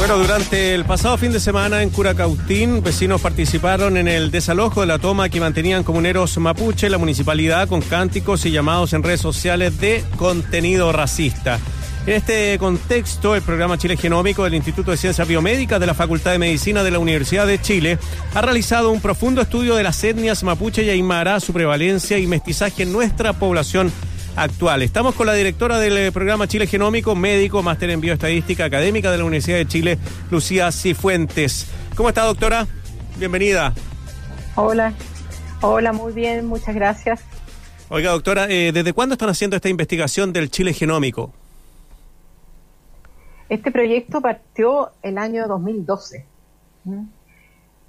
Bueno, durante el pasado fin de semana en Curacautín, vecinos participaron en el desalojo de la toma que mantenían comuneros mapuche la municipalidad con cánticos y llamados en redes sociales de contenido racista. En este contexto, el programa Chile Genómico del Instituto de Ciencias Biomédicas de la Facultad de Medicina de la Universidad de Chile ha realizado un profundo estudio de las etnias mapuche y aymara, su prevalencia y mestizaje en nuestra población actual. Estamos con la directora del eh, programa Chile Genómico, médico, máster en bioestadística académica de la Universidad de Chile, Lucía Cifuentes. ¿Cómo está, doctora? Bienvenida. Hola, hola, muy bien, muchas gracias. Oiga, doctora, eh, ¿desde cuándo están haciendo esta investigación del Chile Genómico? Este proyecto partió el año 2012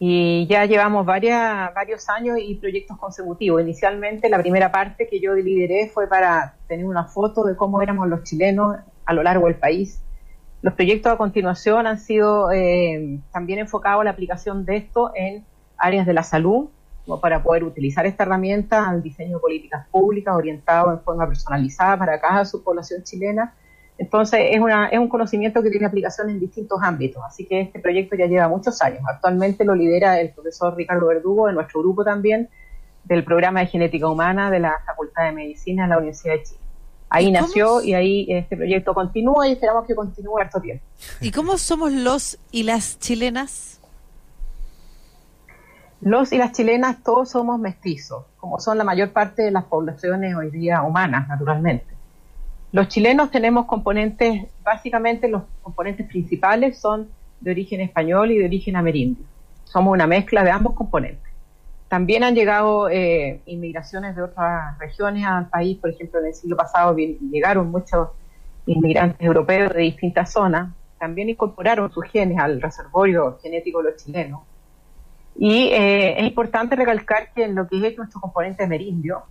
y ya llevamos varias, varios años y proyectos consecutivos. Inicialmente la primera parte que yo lideré fue para tener una foto de cómo éramos los chilenos a lo largo del país. Los proyectos a continuación han sido eh, también enfocados a la aplicación de esto en áreas de la salud, para poder utilizar esta herramienta al diseño de políticas públicas orientado en forma personalizada para cada subpoblación chilena entonces, es, una, es un conocimiento que tiene aplicación en distintos ámbitos, así que este proyecto ya lleva muchos años. Actualmente lo lidera el profesor Ricardo Verdugo, de nuestro grupo también, del programa de genética humana de la Facultad de Medicina de la Universidad de Chile. Ahí nació y ahí este proyecto continúa y esperamos que continúe harto tiempo. ¿Y cómo somos los y las chilenas? Los y las chilenas todos somos mestizos, como son la mayor parte de las poblaciones hoy día humanas, naturalmente. Los chilenos tenemos componentes, básicamente los componentes principales son de origen español y de origen amerindio. Somos una mezcla de ambos componentes. También han llegado eh, inmigraciones de otras regiones al país, por ejemplo, en el siglo pasado llegaron muchos inmigrantes europeos de distintas zonas, también incorporaron sus genes al reservorio genético de los chilenos. Y eh, es importante recalcar que en lo que es nuestro componente amerindio,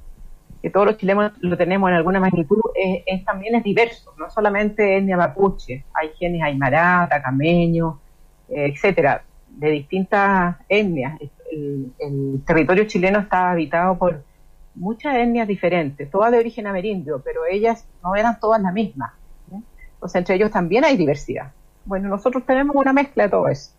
que todos los chilenos lo tenemos en alguna magnitud, es, también es diverso, no solamente etnia mapuche, hay genes aymara, tacameño, eh, etcétera, de distintas etnias. El, territorio chileno está habitado por muchas etnias diferentes, todas de origen amerindio, pero ellas no eran todas las mismas. Entonces, entre ellos también hay diversidad. Bueno, nosotros tenemos una mezcla de todo eso.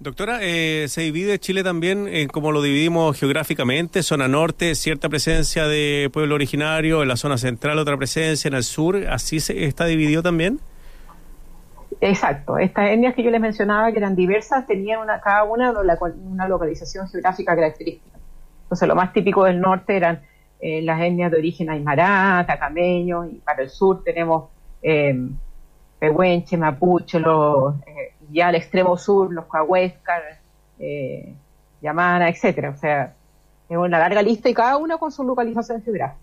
Doctora, eh, ¿se divide Chile también en como lo dividimos geográficamente? Zona norte, cierta presencia de pueblo originario, en la zona central otra presencia, en el sur, ¿así se está dividido también? Exacto, estas etnias que yo les mencionaba que eran diversas tenían una, cada una una localización geográfica característica. Entonces lo más típico del norte eran eh, las etnias de origen aymara, tacameño, y para el sur tenemos eh, pehuenche, mapuche, los... Eh, ya al extremo sur, los Cahuéscar, eh, Yamana, etcétera. O sea, es una larga lista y cada una con su localización geográfica.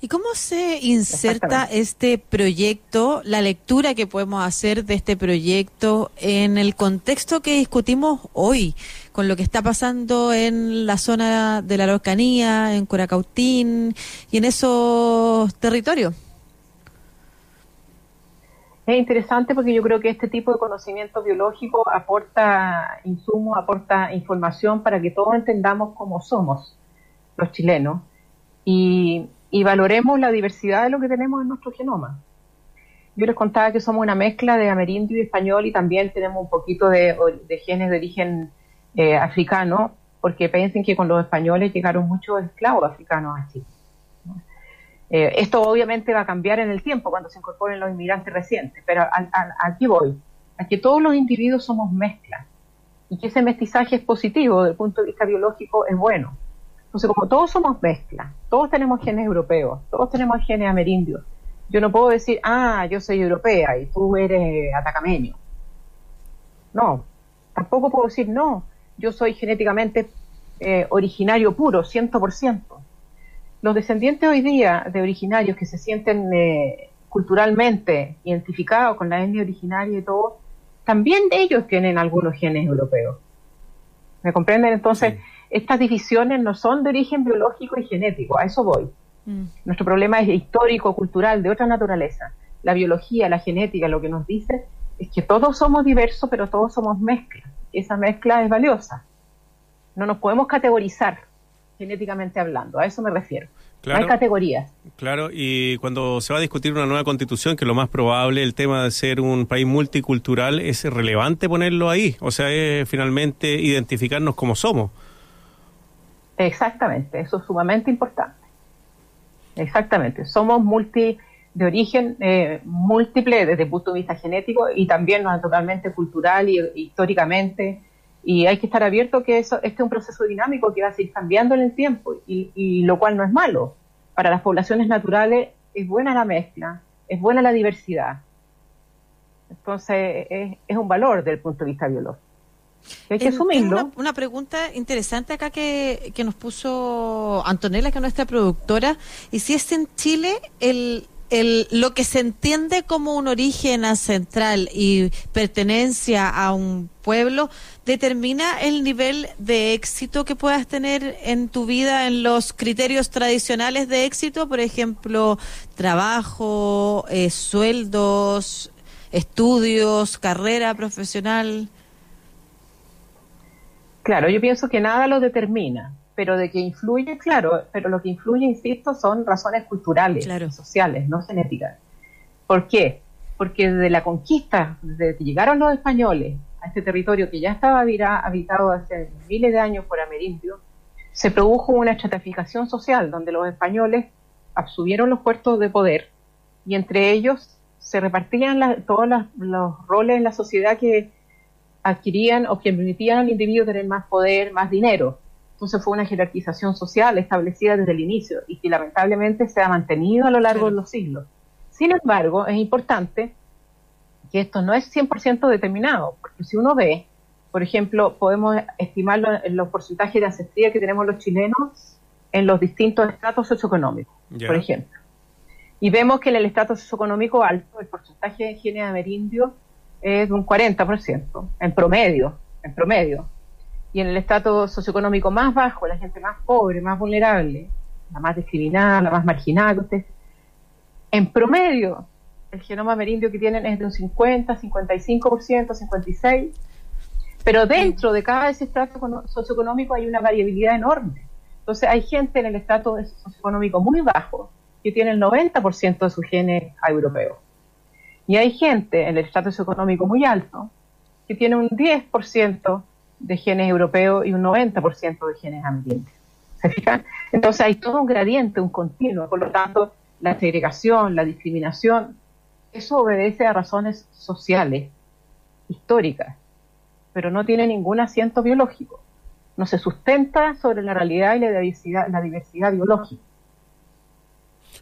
¿Y cómo se inserta este proyecto, la lectura que podemos hacer de este proyecto en el contexto que discutimos hoy, con lo que está pasando en la zona de la Araucanía, en Curacautín y en esos territorios? Es interesante porque yo creo que este tipo de conocimiento biológico aporta insumos, aporta información para que todos entendamos cómo somos los chilenos y, valoremos la diversidad de lo que tenemos en nuestro genoma. Yo les contaba que somos una mezcla de amerindio y español y también tenemos un poquito de, genes de origen eh, africano, porque piensen que con los españoles llegaron muchos esclavos africanos a Chile. Eh, esto obviamente va a cambiar en el tiempo cuando se incorporen los inmigrantes recientes, pero aquí voy, a que todos los individuos somos mezclas y que ese mestizaje es positivo desde el punto de vista biológico, es bueno. Entonces, como todos somos mezclas, todos tenemos genes europeos, todos tenemos genes amerindios, yo no puedo decir, ah, yo soy europea y tú eres atacameño. No, tampoco puedo decir, no, yo soy genéticamente eh, originario puro, 100% los descendientes hoy día de originarios que se sienten eh, culturalmente identificados con la etnia originaria y todo, también ellos tienen algunos genes europeos. ¿Me comprenden? Entonces, estas divisiones no son de origen biológico y genético, a eso voy. Mm. Nuestro problema es histórico, cultural, de otra naturaleza. La biología, la genética, lo que nos dice es que todos somos diversos, pero todos somos mezclas. esa mezcla es valiosa. No nos podemos categorizar genéticamente hablando, a eso me refiero. hay categorías. Claro, y cuando se va a discutir una nueva constitución, que lo más probable, el tema de ser un país multicultural, es relevante ponerlo ahí. O sea, es finalmente identificarnos como somos. Exactamente, eso es sumamente importante. Exactamente, somos multi de origen eh, múltiple desde el punto de vista genético y también totalmente cultural y históricamente. Y hay que estar abierto que eso, este es un proceso dinámico que va a seguir cambiando en el tiempo y, lo cual no es malo. Para las poblaciones naturales es buena la mezcla, es buena la diversidad. Entonces es, un valor desde el punto de vista biológico. hay que asumirlo. Una, una, pregunta interesante acá que, que nos puso Antonella, que es nuestra productora, y si es en Chile el, el, lo que se entiende como un origen ancestral y pertenencia a un pueblo determina el nivel de éxito que puedas tener en tu vida en los criterios tradicionales de éxito, por ejemplo, trabajo, eh, sueldos, estudios, carrera profesional. Claro, yo pienso que nada lo determina pero de que influye, claro, pero lo que influye, insisto, son razones culturales, sociales, no genéticas. ¿Por qué? Porque desde la conquista, desde que llegaron los españoles a este territorio que ya estaba habitado hace miles de años por amerindios, se produjo una estratificación social donde los españoles absorbieron los puertos de poder y entre ellos se repartían todos los roles en la sociedad que adquirían o que permitían al individuo tener más poder, más dinero. Entonces fue una jerarquización social establecida desde el inicio y que lamentablemente se ha mantenido a lo largo de los siglos. Sin embargo, es importante que esto no es 100% determinado, porque si uno ve, por ejemplo, podemos estimarlo en los porcentajes de ancestría que tenemos los chilenos en los distintos estratos socioeconómicos, por ejemplo. Y vemos que en el estrato socioeconómico alto el porcentaje de genes amerindios es de un 40%, en promedio, en promedio y en el estrato socioeconómico más bajo, la gente más pobre, más vulnerable, la más discriminada, la más marginada, en promedio, el genoma amerindio que tienen es de un 50, 55%, 56%, pero dentro de cada ese estrato socioeconómico hay una variabilidad enorme. Entonces hay gente en el estrato socioeconómico muy bajo que tiene el 90% de sus genes europeos. Y hay gente en el estrato socioeconómico muy alto que tiene un 10% de genes europeos y un 90% de genes ambientes. ¿Se fijan? Entonces hay todo un gradiente, un continuo. Por lo tanto, la segregación, la discriminación, eso obedece a razones sociales, históricas, pero no tiene ningún asiento biológico. No se sustenta sobre la realidad y la diversidad, la diversidad biológica.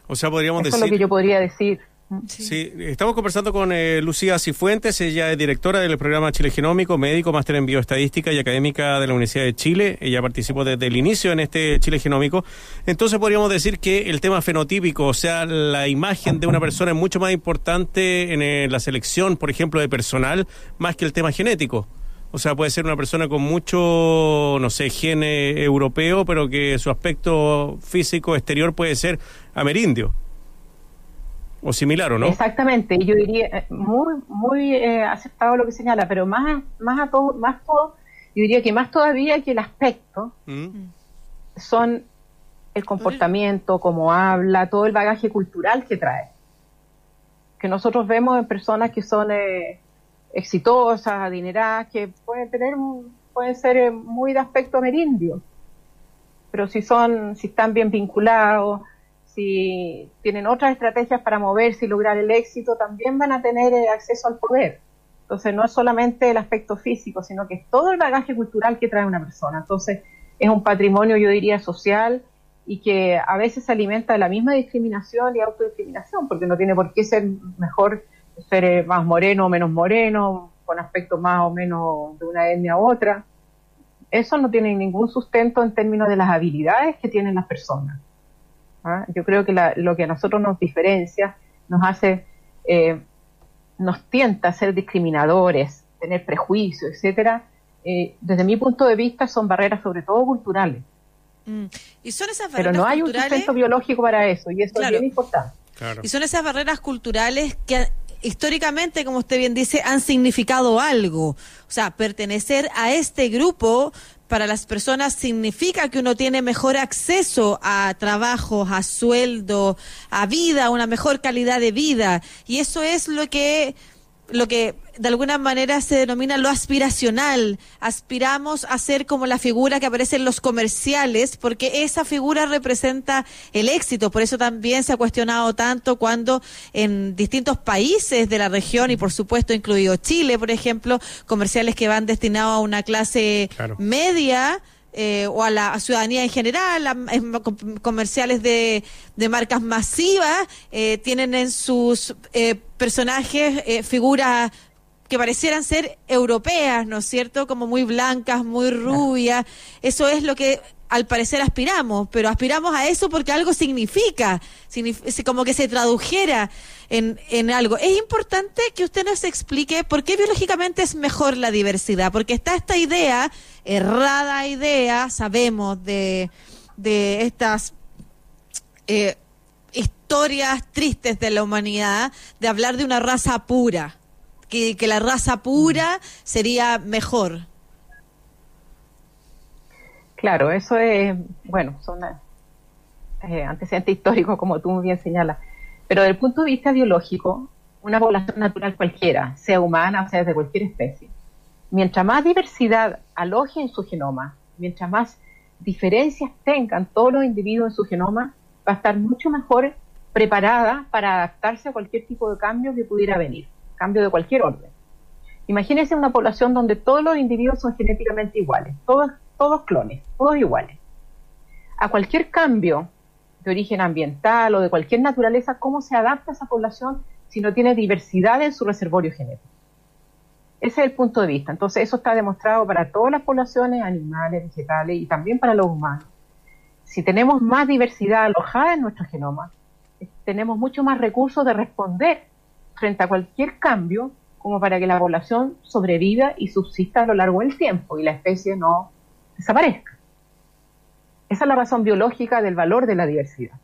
O sea, podríamos decir. Eso es lo que yo podría decir. Sí. estamos conversando con eh, Lucía Cifuentes, ella es directora del programa Chile Genómico, médico, máster en bioestadística y académica de la Universidad de Chile. Ella participó desde el inicio en este Chile Genómico. Entonces podríamos decir que el tema fenotípico, o sea, la imagen de una persona es mucho más importante en eh, la selección, por ejemplo, de personal, más que el tema genético. O sea, puede ser una persona con mucho, no sé, gene europeo, pero que su aspecto físico exterior puede ser amerindio o similar, ¿o no? Exactamente, yo diría eh, muy muy eh, aceptado lo que señala, pero más más a todo, más todo, yo diría que más todavía que el aspecto mm. son el comportamiento, cómo habla, todo el bagaje cultural que trae. Que nosotros vemos en personas que son eh, exitosas, adineradas, que pueden tener pueden ser muy de aspecto amerindio, pero si son si están bien vinculados, si tienen otras estrategias para moverse y lograr el éxito, también van a tener eh, acceso al poder. Entonces, no es solamente el aspecto físico, sino que es todo el bagaje cultural que trae una persona. Entonces, es un patrimonio, yo diría, social y que a veces se alimenta de la misma discriminación y autodiscriminación, porque no tiene por qué ser mejor ser eh, más moreno o menos moreno, con aspecto más o menos de una etnia u otra. Eso no tiene ningún sustento en términos de las habilidades que tienen las personas. ¿Ah? Yo creo que lo que a nosotros nos diferencia, nos hace, eh, nos tienta a ser discriminadores, tener prejuicios, etcétera, eh, desde mi punto de vista son barreras sobre todo culturales. Mm. Y son esas barreras Pero no hay un sustento biológico para eso y eso es bien importante. Y son esas barreras culturales que históricamente, como usted bien dice, han significado algo. O sea, pertenecer a este grupo para las personas significa que uno tiene mejor acceso a trabajos, a sueldo, a vida, una mejor calidad de vida. Y eso es lo que lo que de alguna manera se denomina lo aspiracional. Aspiramos a ser como la figura que aparece en los comerciales, porque esa figura representa el éxito. Por eso también se ha cuestionado tanto cuando en distintos países de la región, y por supuesto incluido Chile, por ejemplo, comerciales que van destinados a una clase media, eh, o a la ciudadanía en general, comerciales de, de, marcas masivas, eh, tienen en sus eh, personajes figuras que parecieran ser europeas, ¿no es cierto? Como muy blancas, muy rubias. Eso es lo que al parecer aspiramos, pero aspiramos a eso porque algo significa, como que se tradujera en, en algo. Es importante que usted nos explique por qué biológicamente es mejor la diversidad, porque está esta idea, errada idea, sabemos de, de estas eh, historias tristes de la humanidad, de hablar de una raza pura, que, que la raza pura sería mejor. Claro, eso es, bueno, son eh, antecedentes históricos, como tú muy bien señalas. Pero desde el punto de vista biológico, una población natural cualquiera, sea humana o sea de cualquier especie, mientras más diversidad aloje en su genoma, mientras más diferencias tengan todos los individuos en su genoma, va a estar mucho mejor preparada para adaptarse a cualquier tipo de cambio que pudiera venir, cambio de cualquier orden. Imagínense una población donde todos los individuos son genéticamente iguales, todos todos clones, todos iguales. A cualquier cambio de origen ambiental o de cualquier naturaleza, ¿cómo se adapta esa población si no tiene diversidad en su reservorio genético? Ese es el punto de vista. Entonces, eso está demostrado para todas las poblaciones, animales, vegetales y también para los humanos. Si tenemos más diversidad alojada en nuestro genoma, tenemos mucho más recursos de responder frente a cualquier cambio como para que la población sobreviva y subsista a lo largo del tiempo y la especie no desaparezca. Esa es la razón biológica del valor de la diversidad.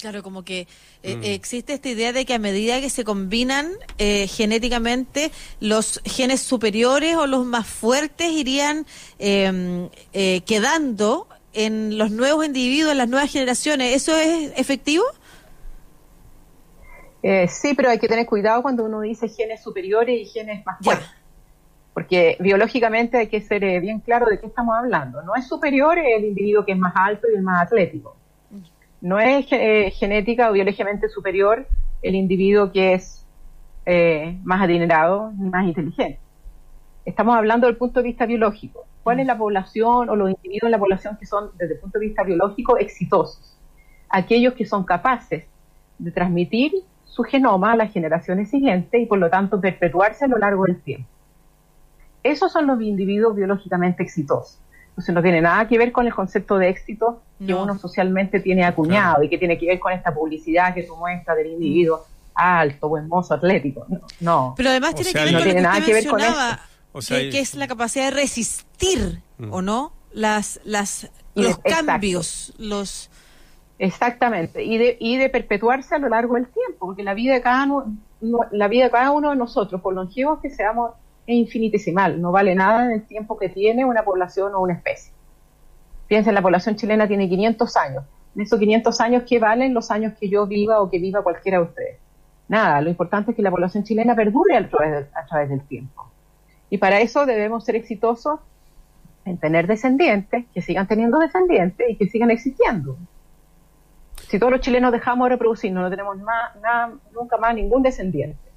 Claro, como que eh, mm. existe esta idea de que a medida que se combinan eh, genéticamente, los genes superiores o los más fuertes irían em, eh, quedando en los nuevos individuos, en las nuevas generaciones. ¿Eso es efectivo? sí, pero hay que tener cuidado cuando uno dice genes superiores y genes más fuertes porque biológicamente hay que ser eh, bien claro de qué estamos hablando. No es superior el individuo que es más alto y el más atlético. No es eh, genética o biológicamente superior el individuo que es eh, más adinerado ni más inteligente. Estamos hablando del punto de vista biológico. ¿Cuál es la población o los individuos en la población que son, desde el punto de vista biológico, exitosos? Aquellos que son capaces de transmitir su genoma a las generaciones siguientes y por lo tanto perpetuarse a lo largo del tiempo. Esos son los individuos biológicamente exitosos. Entonces no tiene nada que ver con el concepto de éxito que uno socialmente tiene acuñado y que tiene que ver con esta publicidad que tú muestras del individuo alto, buen mozo, atlético. No. Pero además tiene que ver con tiene nada que ver con eso. que, es la capacidad de resistir, mm. ¿o no? Las, las, los cambios, los... Exactamente, y de, y de perpetuarse a lo largo del tiempo, porque la vida de cada uno, la vida de cada uno de nosotros, por longevos que seamos, es infinitesimal, no vale nada en el tiempo que tiene una población o una especie. Piensen, la población chilena tiene 500 años. En esos 500 años, ¿qué valen los años que yo viva o que viva cualquiera de ustedes? Nada, lo importante es que la población chilena perdure a través, del tiempo. Y para eso debemos ser exitosos en tener descendientes, que sigan teniendo descendientes y que sigan existiendo. Si todos los chilenos dejamos de reproducirnos, no tenemos nada, nunca más ningún descendiente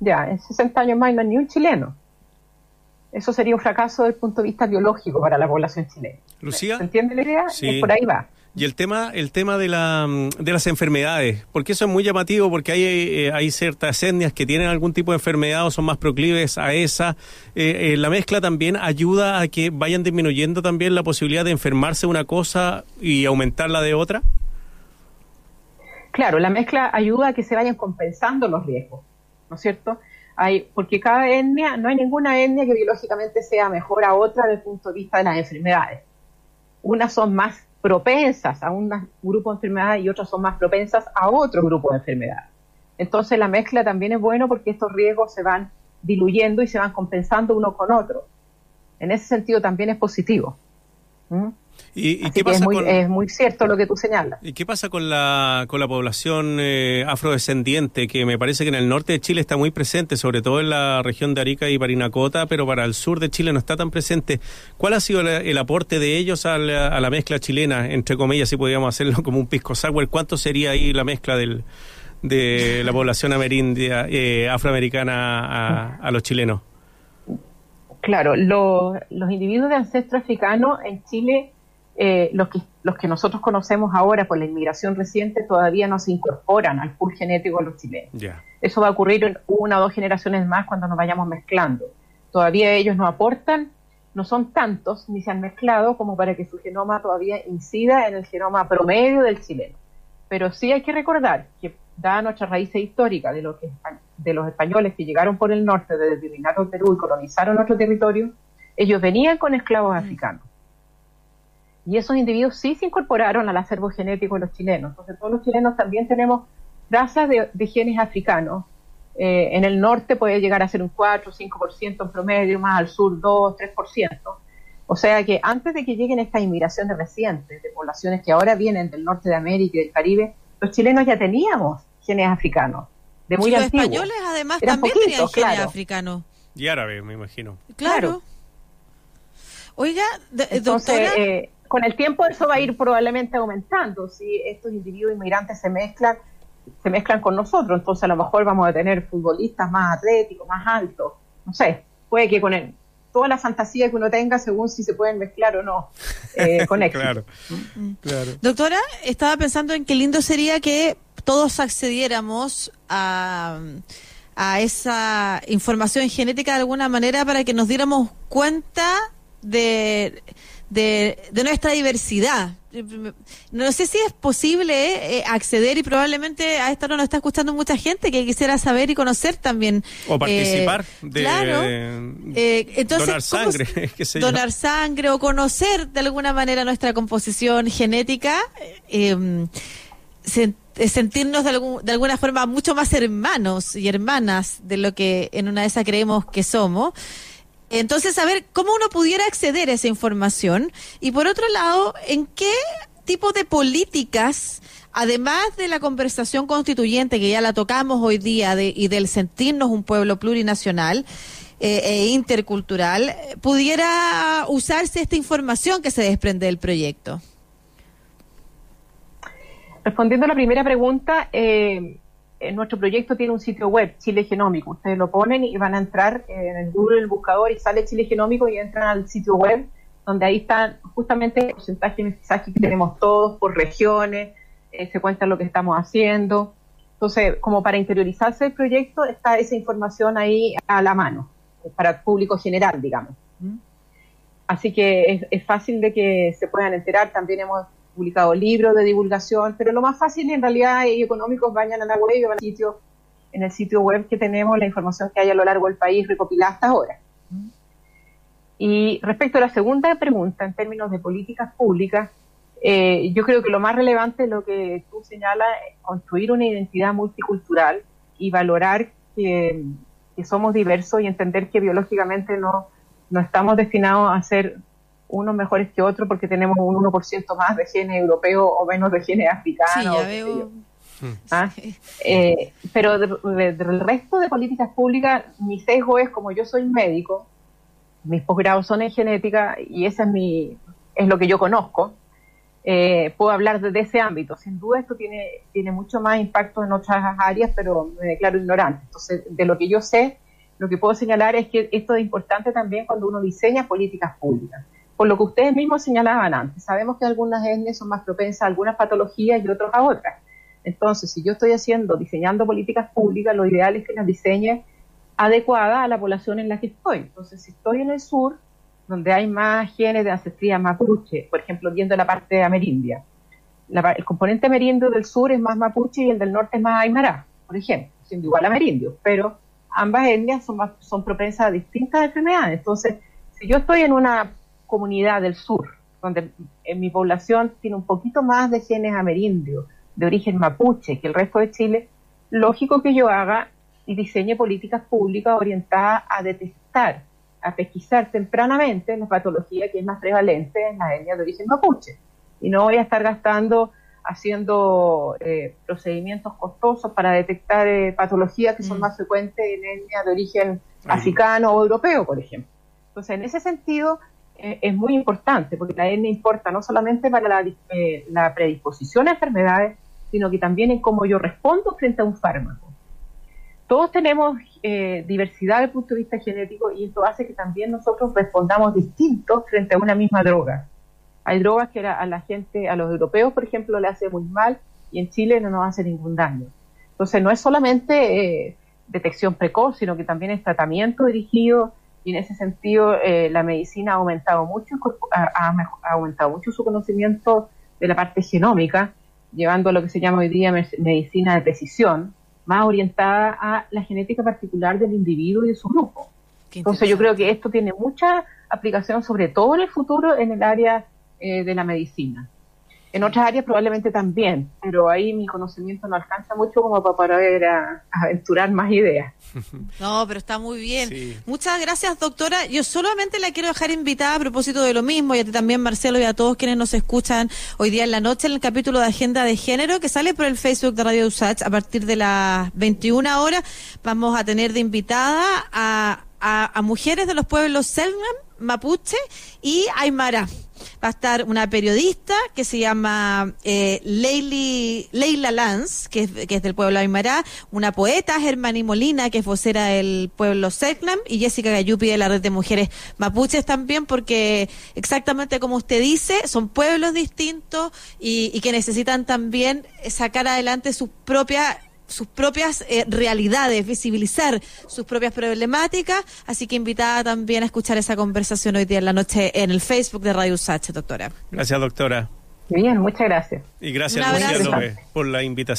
ya, en 60 años más no hay ni un chileno. Eso sería un fracaso desde el punto de vista biológico para la población chilena. Lucía. ¿Se entiende la idea? Sí. por ahí va. Y el tema, el tema de, la, de las enfermedades, porque eso es muy llamativo, porque hay, eh, hay ciertas etnias que tienen algún tipo de enfermedad o son más proclives a esa. Eh, eh, la mezcla también ayuda a que vayan disminuyendo también la posibilidad de enfermarse una cosa y aumentar la de otra. Claro, la mezcla ayuda a que se vayan compensando los riesgos. ¿No es cierto? Hay, porque cada etnia, no hay ninguna etnia que biológicamente sea mejor a otra desde el punto de vista de las enfermedades. Unas son más propensas a un grupo de enfermedades y otras son más propensas a otro grupo de enfermedades. Entonces la mezcla también es bueno porque estos riesgos se van diluyendo y se van compensando uno con otro. En ese sentido también es positivo. ¿Mm? ¿Y, qué pasa es, muy, es muy cierto lo que tú señalas. ¿Y qué pasa con la, con la población eh, afrodescendiente, que me parece que en el norte de Chile está muy presente, sobre todo en la región de Arica y Parinacota, pero para el sur de Chile no está tan presente? ¿Cuál ha sido el aporte de ellos a la, mezcla chilena, entre comillas, si podríamos hacerlo como un pisco sour? ¿Cuánto sería ahí la mezcla del, de la población amerindia, eh, afroamericana a, los chilenos? Claro, los individuos de ancestro africano en Chile eh, los, que, los que nosotros conocemos ahora por la inmigración reciente todavía no se incorporan al pool genético de los chilenos. Eso va a ocurrir en una o dos generaciones más cuando nos vayamos mezclando. Todavía ellos no aportan, no son tantos ni se han mezclado como para que su genoma todavía incida en el genoma promedio del chileno. Pero sí hay que recordar que, dada nuestra raíz histórica de, lo que, de los españoles que llegaron por el norte desde el Virreinato del Perú y colonizaron nuestro territorio, ellos venían con esclavos mm. africanos y esos individuos sí se incorporaron al acervo genético de los chilenos. Entonces todos los chilenos también tenemos trazas de, genes africanos. Eh, en el norte puede llegar a ser un 4 o 5% en promedio, más al sur 2, 3%. O sea que antes de que lleguen estas inmigraciones recientes de poblaciones que ahora vienen del norte de América y del Caribe, los chilenos ya teníamos genes africanos. De muy los españoles además también tenían genes africanos. Y árabe, me imagino. Claro. Oiga, doctora... Eh, con el tiempo eso va a ir probablemente aumentando. Si estos individuos inmigrantes se mezclan, se mezclan con nosotros, entonces a lo mejor vamos a tener futbolistas más atléticos, más altos. No sé, puede que con el, toda la fantasía que uno tenga según si se pueden mezclar o no eh, con éxito. claro, claro. Doctora, estaba pensando en qué lindo sería que todos accediéramos a, a esa información genética de alguna manera para que nos diéramos cuenta de de, nuestra diversidad. No sé si es posible eh, acceder y probablemente a esto no nos está escuchando mucha gente que quisiera saber y conocer también. O participar eh, de claro. Eh, entonces, donar sangre. donar sangre o conocer de alguna manera nuestra composición genética. Sentirnos de, algún, de alguna forma mucho más hermanos y hermanas de lo que en una de esas creemos que somos. Entonces, a ver cómo uno pudiera acceder a esa información y por otro lado, en qué tipo de políticas, además de la conversación constituyente que ya la tocamos hoy día y del sentirnos un pueblo plurinacional, eh, e intercultural, pudiera usarse esta información que se desprende del proyecto? Respondiendo a la primera pregunta, eh, nuestro proyecto tiene un sitio web, Chile Genómico. Ustedes lo ponen y van a entrar en el Google, el buscador, y sale Chile Genómico y entran al sitio web, donde ahí están justamente el porcentaje de mensajes que tenemos todos por regiones, eh, se cuenta lo que estamos haciendo. Entonces, como para interiorizarse el proyecto, está esa información ahí a la mano, para el público general, digamos. Así que es, es fácil de que se puedan enterar. También hemos publicado libros de divulgación, pero lo más fácil en realidad y económico es vayan a la web y van al sitio, en el sitio web que tenemos la información que hay a lo largo del país recopilada hasta ahora. Y respecto a la segunda pregunta, en términos de políticas públicas, eh, yo creo que lo más relevante es lo que tú señalas, construir una identidad multicultural y valorar que, que somos diversos y entender que biológicamente no, no estamos destinados a ser unos mejores que otros porque tenemos un 1% más de genes europeos o menos de genes africanos. Sí, ya veo. ¿Ah? Eh, pero del resto de políticas públicas, mi sesgo es como yo soy médico, mis posgrados son en genética y ese es mi es lo que yo conozco. Eh, puedo hablar de, ese ámbito. Sin duda esto tiene, tiene mucho más impacto en otras áreas, pero me declaro ignorante. Entonces, de lo que yo sé, lo que puedo señalar es que esto es importante también cuando uno diseña políticas públicas por lo que ustedes mismos señalaban antes. Sabemos que algunas etnias son más propensas a algunas patologías y otras a otras. Entonces, si yo estoy haciendo, diseñando políticas públicas, lo ideal es que las diseñe adecuada a la población en la que estoy. Entonces, si estoy en el sur, donde hay más genes de ancestría mapuche, por ejemplo, viendo la parte amerindia, el componente amerindio del sur es más mapuche y el del norte es más aymara, por ejemplo, siendo igual amerindio, pero ambas etnias son, son propensas a distintas enfermedades. Entonces, si yo estoy en una comunidad del sur, donde en mi población tiene un poquito más de genes amerindios, de origen mapuche que el resto de Chile, lógico que yo haga y diseñe políticas públicas orientadas a detectar, a pesquisar tempranamente la patología que es más prevalente en la etnia de origen mapuche. Y no voy a estar gastando haciendo eh, procedimientos costosos para detectar eh, patologías que son mm. más frecuentes en etnia de origen africano o europeo, por ejemplo. Entonces, en ese sentido, eh, es muy importante, porque la etnia importa no solamente para la, la predisposición a enfermedades, sino que también en cómo yo respondo frente a un fármaco. Todos tenemos eh, diversidad desde el punto de vista genético y esto hace que también nosotros respondamos distintos frente a una misma droga. Hay drogas que a la gente, a los europeos, por ejemplo, le hace muy mal y en Chile no nos hace ningún daño. Entonces, no es solamente eh, detección precoz, sino que también es tratamiento dirigido y en ese sentido eh, la medicina ha aumentado mucho, ha, aumentado mucho su conocimiento de la parte genómica, llevando a lo que se llama hoy día medicina de precisión, más orientada a la genética particular del individuo y de su grupo. Entonces yo creo que esto tiene mucha aplicación, sobre todo en el futuro, en el área eh, de la medicina. En otras áreas probablemente también, pero ahí mi conocimiento no alcanza mucho como para poder aventurar más ideas. No, pero está muy bien. Muchas gracias, doctora. Yo solamente la quiero dejar invitada a propósito de lo mismo, y a ti también, Marcelo, y a todos quienes nos escuchan hoy día en la noche en el capítulo de Agenda de Género que sale por el Facebook de Radio Usach a partir de las 21 horas. Vamos a tener de invitada a, a mujeres de los pueblos Selnam, Mapuche y Aymara va a estar una periodista que se llama eh, Leila Lanz, que es, que es, del pueblo Aymara, una poeta, Germani Molina, que es vocera del pueblo Seclam, y Jessica Gayupi de la Red de Mujeres Mapuches también, porque exactamente como usted dice, son pueblos distintos y, y que necesitan también sacar adelante sus propias sus propias eh, realidades, visibilizar sus propias problemáticas. Así que invitada también a escuchar esa conversación hoy día en la noche en el Facebook de Radio Sache, doctora. Gracias, doctora. Bien, muchas gracias. Y gracias, Lucía por la invitación.